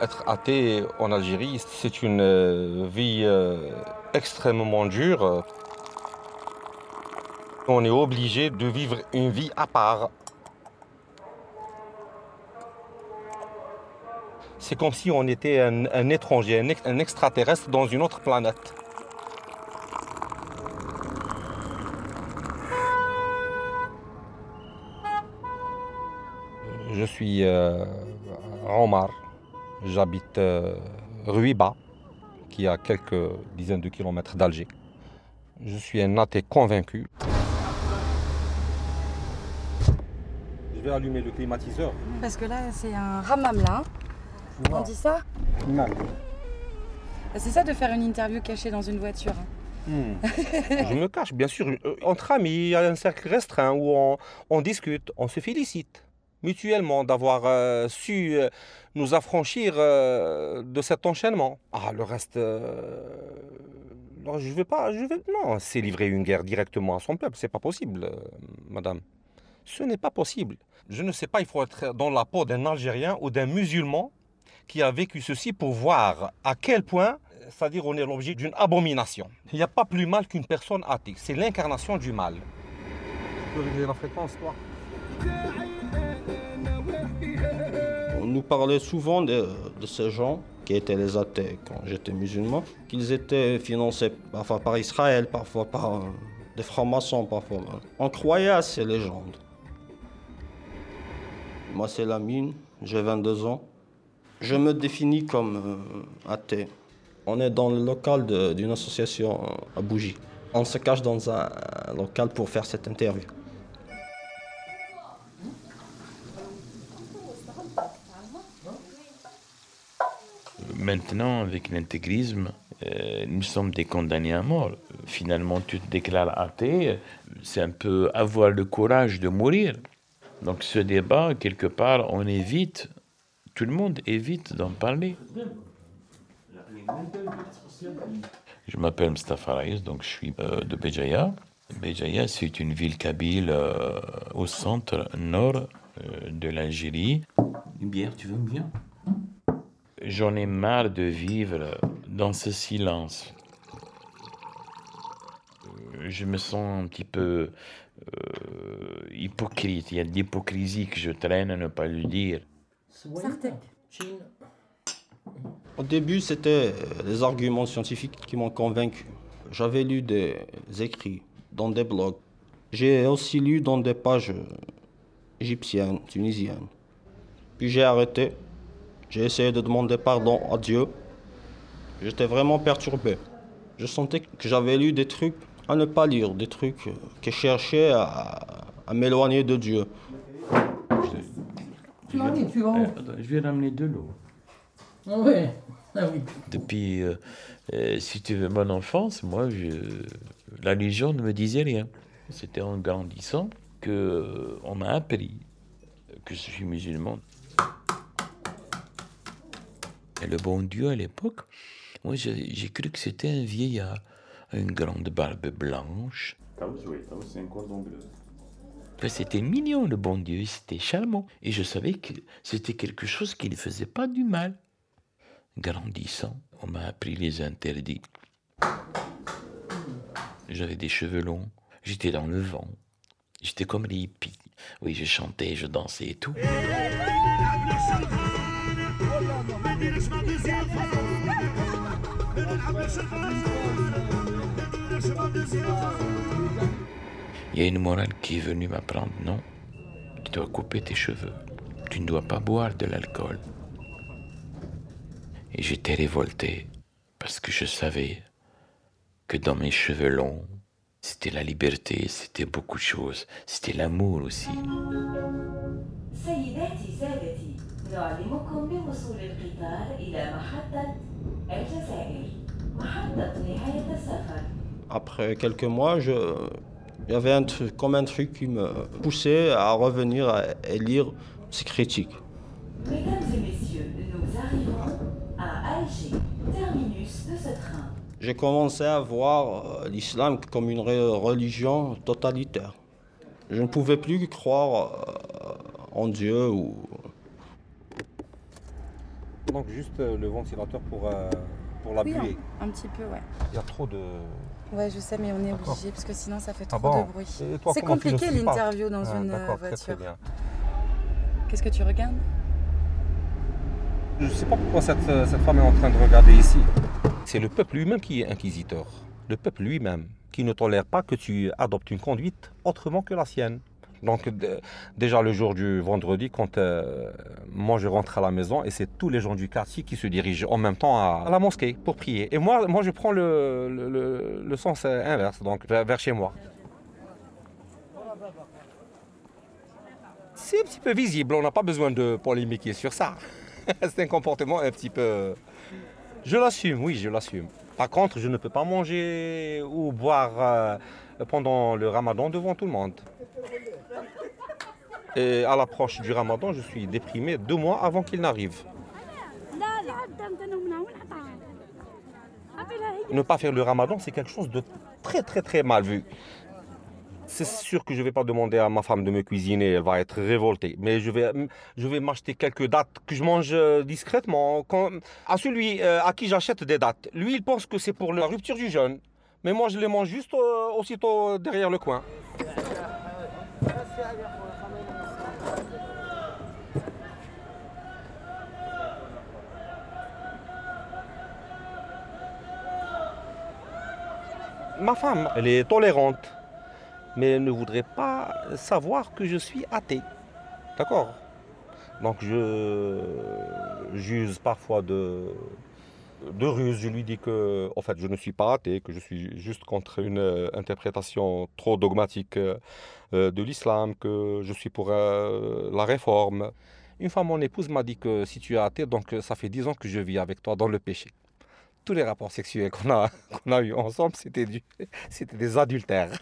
Être athée en Algérie, c'est une euh, vie euh, extrêmement dure. On est obligé de vivre une vie à part. C'est comme si on était un, étranger, un extraterrestre dans une autre planète. Je suis euh, Omar. J'habite euh, Ruiba, qui est à quelques dizaines de kilomètres d'Alger. Je suis un athée convaincu. Je vais allumer le climatiseur. Parce que là, c'est un hammam là. hein. On dit ça C'est ça de faire une interview cachée dans une voiture. hein. Je me cache, bien sûr. Euh, Entre amis, il y a un cercle restreint où on, on discute, on se félicite mutuellement d'avoir euh, su euh, nous affranchir euh, de cet enchaînement. Ah, le reste. non, je vais pas. Je non, c'est livrer une guerre directement à son peuple. C'est pas possible, madame. Ce n'est pas possible. Je ne sais pas, il faut être dans la peau d'un Algérien ou d'un musulman qui a vécu ceci pour voir à quel point, c'est-à-dire on est l'objet d'une abomination. Il n'y a pas plus mal qu'une personne athée. C'est l'incarnation du mal. Tu peux régler la fréquence, toi? On nous parlait souvent de, ces gens qui étaient les athées quand j'étais musulman, qu'ils étaient financés parfois par Israël, parfois par euh, des francs-maçons, parfois. On croyait à ces légendes. Moi, c'est Lamine, j'ai 22 ans. Je me définis comme euh, athée. On est dans le local d'une association euh, à Bougie. On se cache dans un local pour faire cette interview. Maintenant, avec l'intégrisme, euh, nous sommes des condamnés à mort. Finalement, tu te déclares athée, c'est un peu avoir le courage de mourir. Donc ce débat, quelque part, on évite, tout le monde évite d'en parler. Je m'appelle Mustafa Raïs, donc je suis euh, de Béjaïa. Béjaïa, c'est une ville kabyle euh, au centre nord de l'Algérie. Une bière, tu veux une bière? J'en ai marre de vivre dans ce silence. Euh, Je me sens un petit peu euh, hypocrite. Il y a de l'hypocrisie que je traîne à ne pas le dire. Au début, c'était euh, les arguments scientifiques qui m'ont convaincu. J'avais lu des écrits dans des blogs. J'ai aussi lu dans des pages euh, égyptiennes, tunisiennes. Puis j'ai arrêté. J'ai essayé de demander pardon à Dieu. J'étais vraiment perturbé. Je sentais que j'avais lu des trucs à ne pas lire, des trucs qui cherchaient à, à m'éloigner de Dieu. Je vais ramener de l'eau. Ah ouais. Ah oui. Depuis, euh, euh, si tu veux, mon enfance, moi, je, la religion ne me disait rien. C'était en grandissant que euh, on m'a appris que je suis musulman. Et le bon Dieu à l'époque, moi, j'ai cru que c'était un vieillard, une grande barbe blanche. C'était mignon, le bon Dieu, c'était charmant. Et je savais que c'était quelque chose qui ne faisait pas du mal. Grandissant, on m'a appris les interdits. J'avais des cheveux longs, j'étais dans le vent, j'étais comme les hippies. Oui, je chantais, je dansais et tout. Il y a une morale qui est venue m'apprendre, non, tu dois couper tes cheveux, tu ne dois pas boire de l'alcool. Et j'étais révolté parce que je savais que dans mes cheveux longs, c'était la liberté, c'était beaucoup de choses. C'était l'amour aussi. Après quelques mois, je... il y avait un truc, comme un truc qui me poussait à revenir et lire ces critiques. J'ai commencé à voir euh, l'islam comme une re- religion totalitaire. Je ne pouvais plus croire euh, en Dieu ou donc juste euh, le ventilateur pour, euh, pour la Oui, buée. un, un petit peu, ouais. Il y a trop de... Ouais, je sais, mais on est obligé parce que sinon ça fait trop Ah bon de bruit. Et toi, C'est compliqué l'interview dans Ah, une voiture. très bien. Qu'est-ce que tu regardes? Je ne sais pas pourquoi cette, cette femme est en train de regarder ici. C'est le peuple lui-même qui est inquisiteur. Le peuple lui-même qui ne tolère pas que tu adoptes une conduite autrement que la sienne. Donc déjà le jour du vendredi, quand euh, moi je rentre à la maison et c'est tous les gens du quartier qui se dirigent en même temps à, la mosquée pour prier. Et moi, je prends le, le- sens euh, inverse, donc vers chez moi. C'est un petit peu visible, on n'a pas besoin de polémiquer sur ça. c'est un comportement un petit peu... Je l'assume, oui, je l'assume. Par contre, je ne peux pas manger ou boire euh, pendant le ramadan devant tout le monde. Et à l'approche du ramadan, je suis déprimé deux mois avant qu'il n'arrive. Ne pas faire le ramadan, c'est quelque chose de très très très mal vu. C'est sûr que je ne vais pas demander à ma femme de me cuisiner, elle va être révoltée. Mais je vais, m'acheter quelques dates que je mange euh, discrètement. À celui euh, à qui j'achète des dates, lui il pense que c'est pour la rupture du jeûne. Mais moi je les mange juste euh, aussitôt derrière le coin. Ma femme, elle est tolérante, mais elle ne voudrait pas savoir que je suis athée. D'accord? Donc je j'use parfois de, de ruse. Je lui dis que, en fait, je ne suis pas athée, que je suis juste contre une euh, interprétation trop dogmatique euh, euh, de l'islam, que je suis pour la réforme. Une fois, mon épouse m'a dit que si tu es athée, donc ça fait dix ans que je vis avec toi dans le péché. Tous les rapports sexuels qu'on a, qu'on a eus ensemble, c'était c'était des adultères.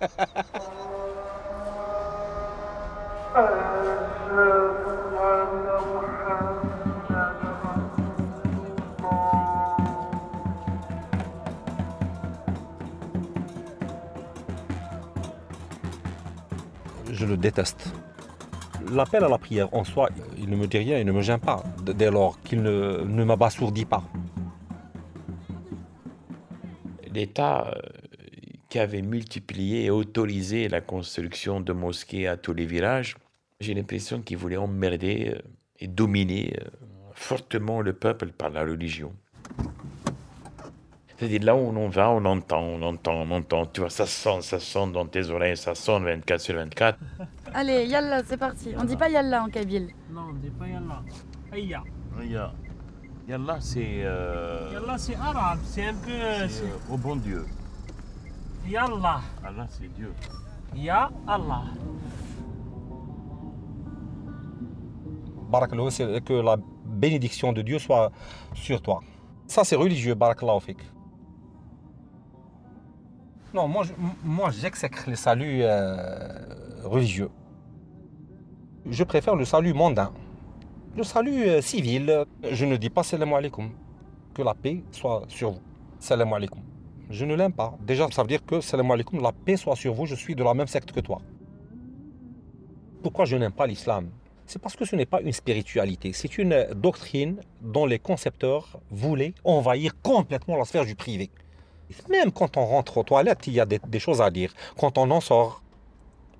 Je le déteste. L'appel à la prière en soi, il ne me dit rien, il ne me gêne pas, dès lors qu'il ne, ne m'abasourdit pas. L'État euh, qui avait multiplié et autorisé la construction de mosquées à tous les villages, j'ai l'impression qu'il voulait emmerder euh, et dominer euh, fortement le peuple par la religion. C'est-à-dire là où on va, on entend, on entend, on entend, tu vois, ça sonne, ça sonne dans tes oreilles, ça sonne 24 sur 24. Allez, yalla, c'est parti. On dit pas yalla en kabyle. Non, on dit pas Yallah. Aya. Regarde, Yallah, c'est Yallah, c'est arabe. C'est un peu. c'est- au bon Dieu. Yallah. Allah, c'est Dieu. Ya Allah. Barakallahu, c'est que la bénédiction de Dieu soit sur toi. Ça, c'est religieux, Barakallahu fik. Non, moi, moi j'exècre les saluts euh, religieux. Je préfère le salut mondain. Le salut euh, civil, je ne dis pas salam alaikum. Que la paix soit sur vous. Salam alaikum. Je ne l'aime pas. Déjà, ça veut dire que salam alaikum, la paix soit sur vous, je suis de la même secte que toi. Pourquoi je n'aime pas l'islam? C'est parce que ce n'est pas une spiritualité, c'est une doctrine dont les concepteurs voulaient envahir complètement la sphère du privé. Même quand on rentre aux toilettes, il y a des, des choses à dire. Quand on en sort,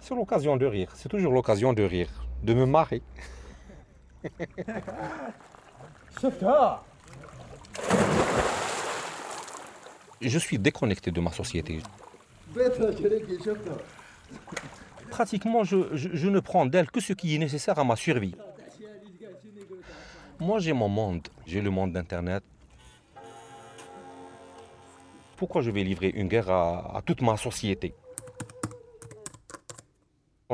c'est l'occasion de rire. C'est toujours l'occasion de rire, de me marrer. Je suis déconnecté de ma société. Pratiquement, je, ne prends d'elle que ce qui est nécessaire à ma survie. Moi, j'ai mon monde. J'ai le monde d'Internet. Pourquoi je vais livrer une guerre à, toute ma société?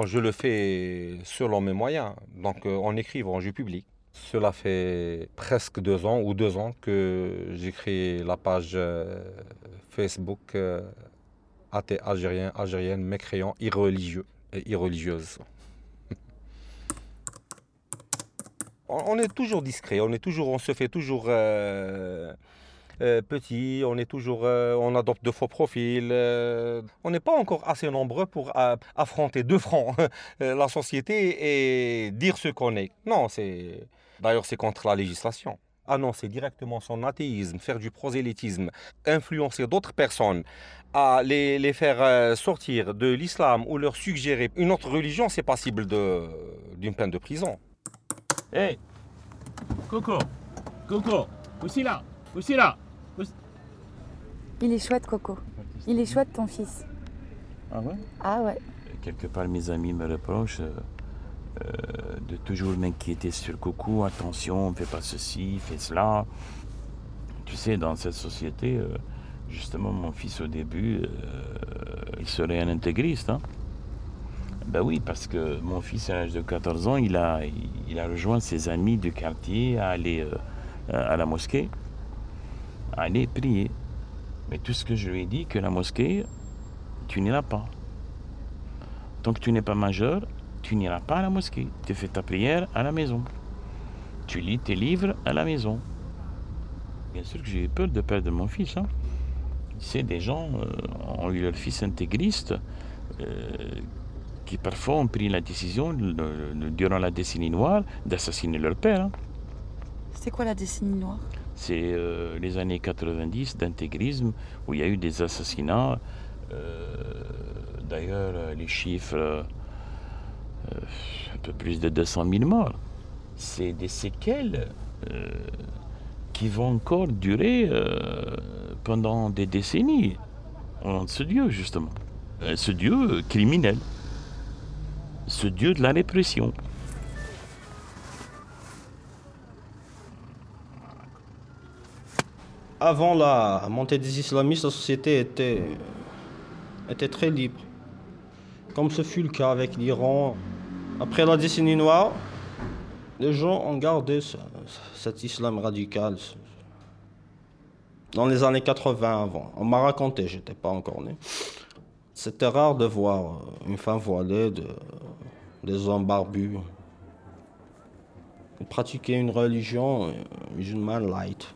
Je le fais selon mes moyens, donc euh, en écrivant, je publie. Cela fait presque deux ans ou deux ans que créé la page euh, Facebook euh, athée algérien, algérienne, mécréant, irreligieux et irreligieuse. on, est toujours discret, on est toujours, on se fait toujours euh, petit, on est toujours, on adopte de faux profils. on n'est pas encore assez nombreux pour affronter de front la société et dire ce qu'on est. Non, c'est D'ailleurs, c'est contre la législation. Annoncer directement son athéisme, faire du prosélytisme, influencer d'autres personnes, à les, les faire euh, sortir de l'islam ou leur suggérer une autre religion, c'est passible de- d'une peine de prison. Hey Coco Coco Aussi là Aussi là Il est chouette, Coco. Il est chouette, ton fils. Ah ouais? Ah ouais. Quelque part, mes amis me reprochent euh, de toujours m'inquiéter sur Coucou. Attention, fais pas ceci, fais cela. Tu sais, dans cette société, euh, justement, mon fils au début, euh, il serait un intégriste. Hein? Ben oui, parce que mon fils, à l'âge de 14 ans, il a, il a rejoint ses amis du quartier à aller à la mosquée, à aller prier. Mais tout ce que je lui ai dit, que la mosquée, tu n'iras pas. Tant que tu n'es pas majeur, tu n'iras pas à la mosquée. Tu fais ta prière à la maison. Tu lis tes livres à la maison. Bien sûr que j'ai eu peur de perdre mon fils. Hein. Tu sais, des gens euh, ont eu leur fils intégriste euh, qui parfois ont pris la décision, le- durant la décennie noire, d'assassiner leur père. hein. C'est quoi la décennie noire? C'est euh, les années 90 d'intégrisme où il y a eu des assassinats. Euh, D'ailleurs, les chiffres, un peu plus de 200 000 morts. C'est des séquelles euh, qui vont encore durer euh, pendant des décennies. de ce Dieu, justement. Euh, Ce Dieu criminel. Ce Dieu de la répression. Avant la montée des islamistes, la société était très libre. Comme ce fut le cas avec l'Iran. Après la décennie noire, les gens ont gardé ce- cet islam radical. Dans les années 80 avant. On m'a raconté, j'étais pas encore né. C'était rare de voir une femme voilée, de- des hommes barbus. Ils pratiquaient une religion euh, musulmane light.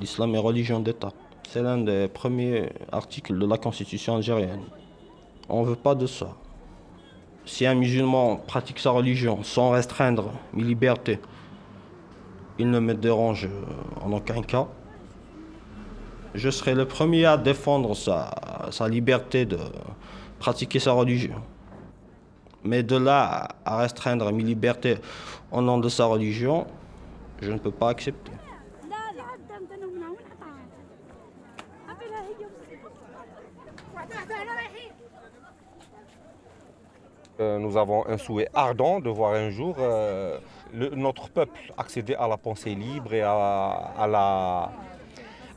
L'islam est religion d'État. C'est l'un des premiers articles de la Constitution algérienne. On ne veut pas de ça. Si un musulman pratique sa religion sans restreindre mes libertés, il ne me dérange euh, en aucun cas. Je serai le premier à défendre sa, sa liberté de pratiquer sa religion. Mais de là à restreindre mes libertés au nom de sa religion, je ne peux pas accepter. لا لا قدام انا ومنها وين حطها قبلها هي وحدها انا رايحين Euh, nous avons un souhait ardent de voir un jour euh, le- notre peuple accéder à la pensée libre et à, à la,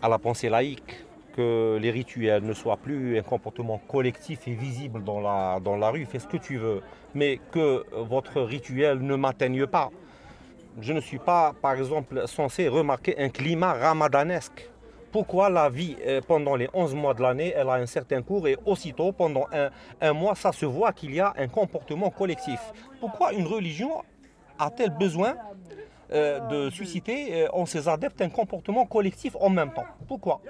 à la pensée laïque, que les rituels ne soient plus un comportement collectif et visible dans la, dans la rue, fais ce que tu veux, mais que votre rituel ne m'atteigne pas. Je ne suis pas, par exemple, censé remarquer un climat ramadanesque. pourquoi la vie, euh, pendant les 11 mois de l'année, elle a un certain cours et aussitôt, pendant un, un mois, ça se voit qu'il y a un comportement collectif. Pourquoi une religion a-t-elle besoin euh, de susciter euh, en ses adeptes un comportement collectif en même temps? Pourquoi?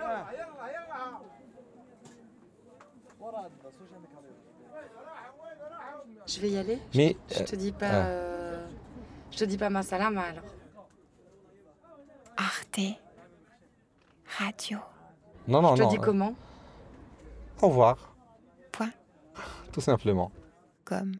Je vais y aller. Mais Je te dis pas. euh, Je te dis pas ma salama alors. Arte Radio. non, non, Je te non. dis comment Au revoir. Point. Tout simplement. Comme.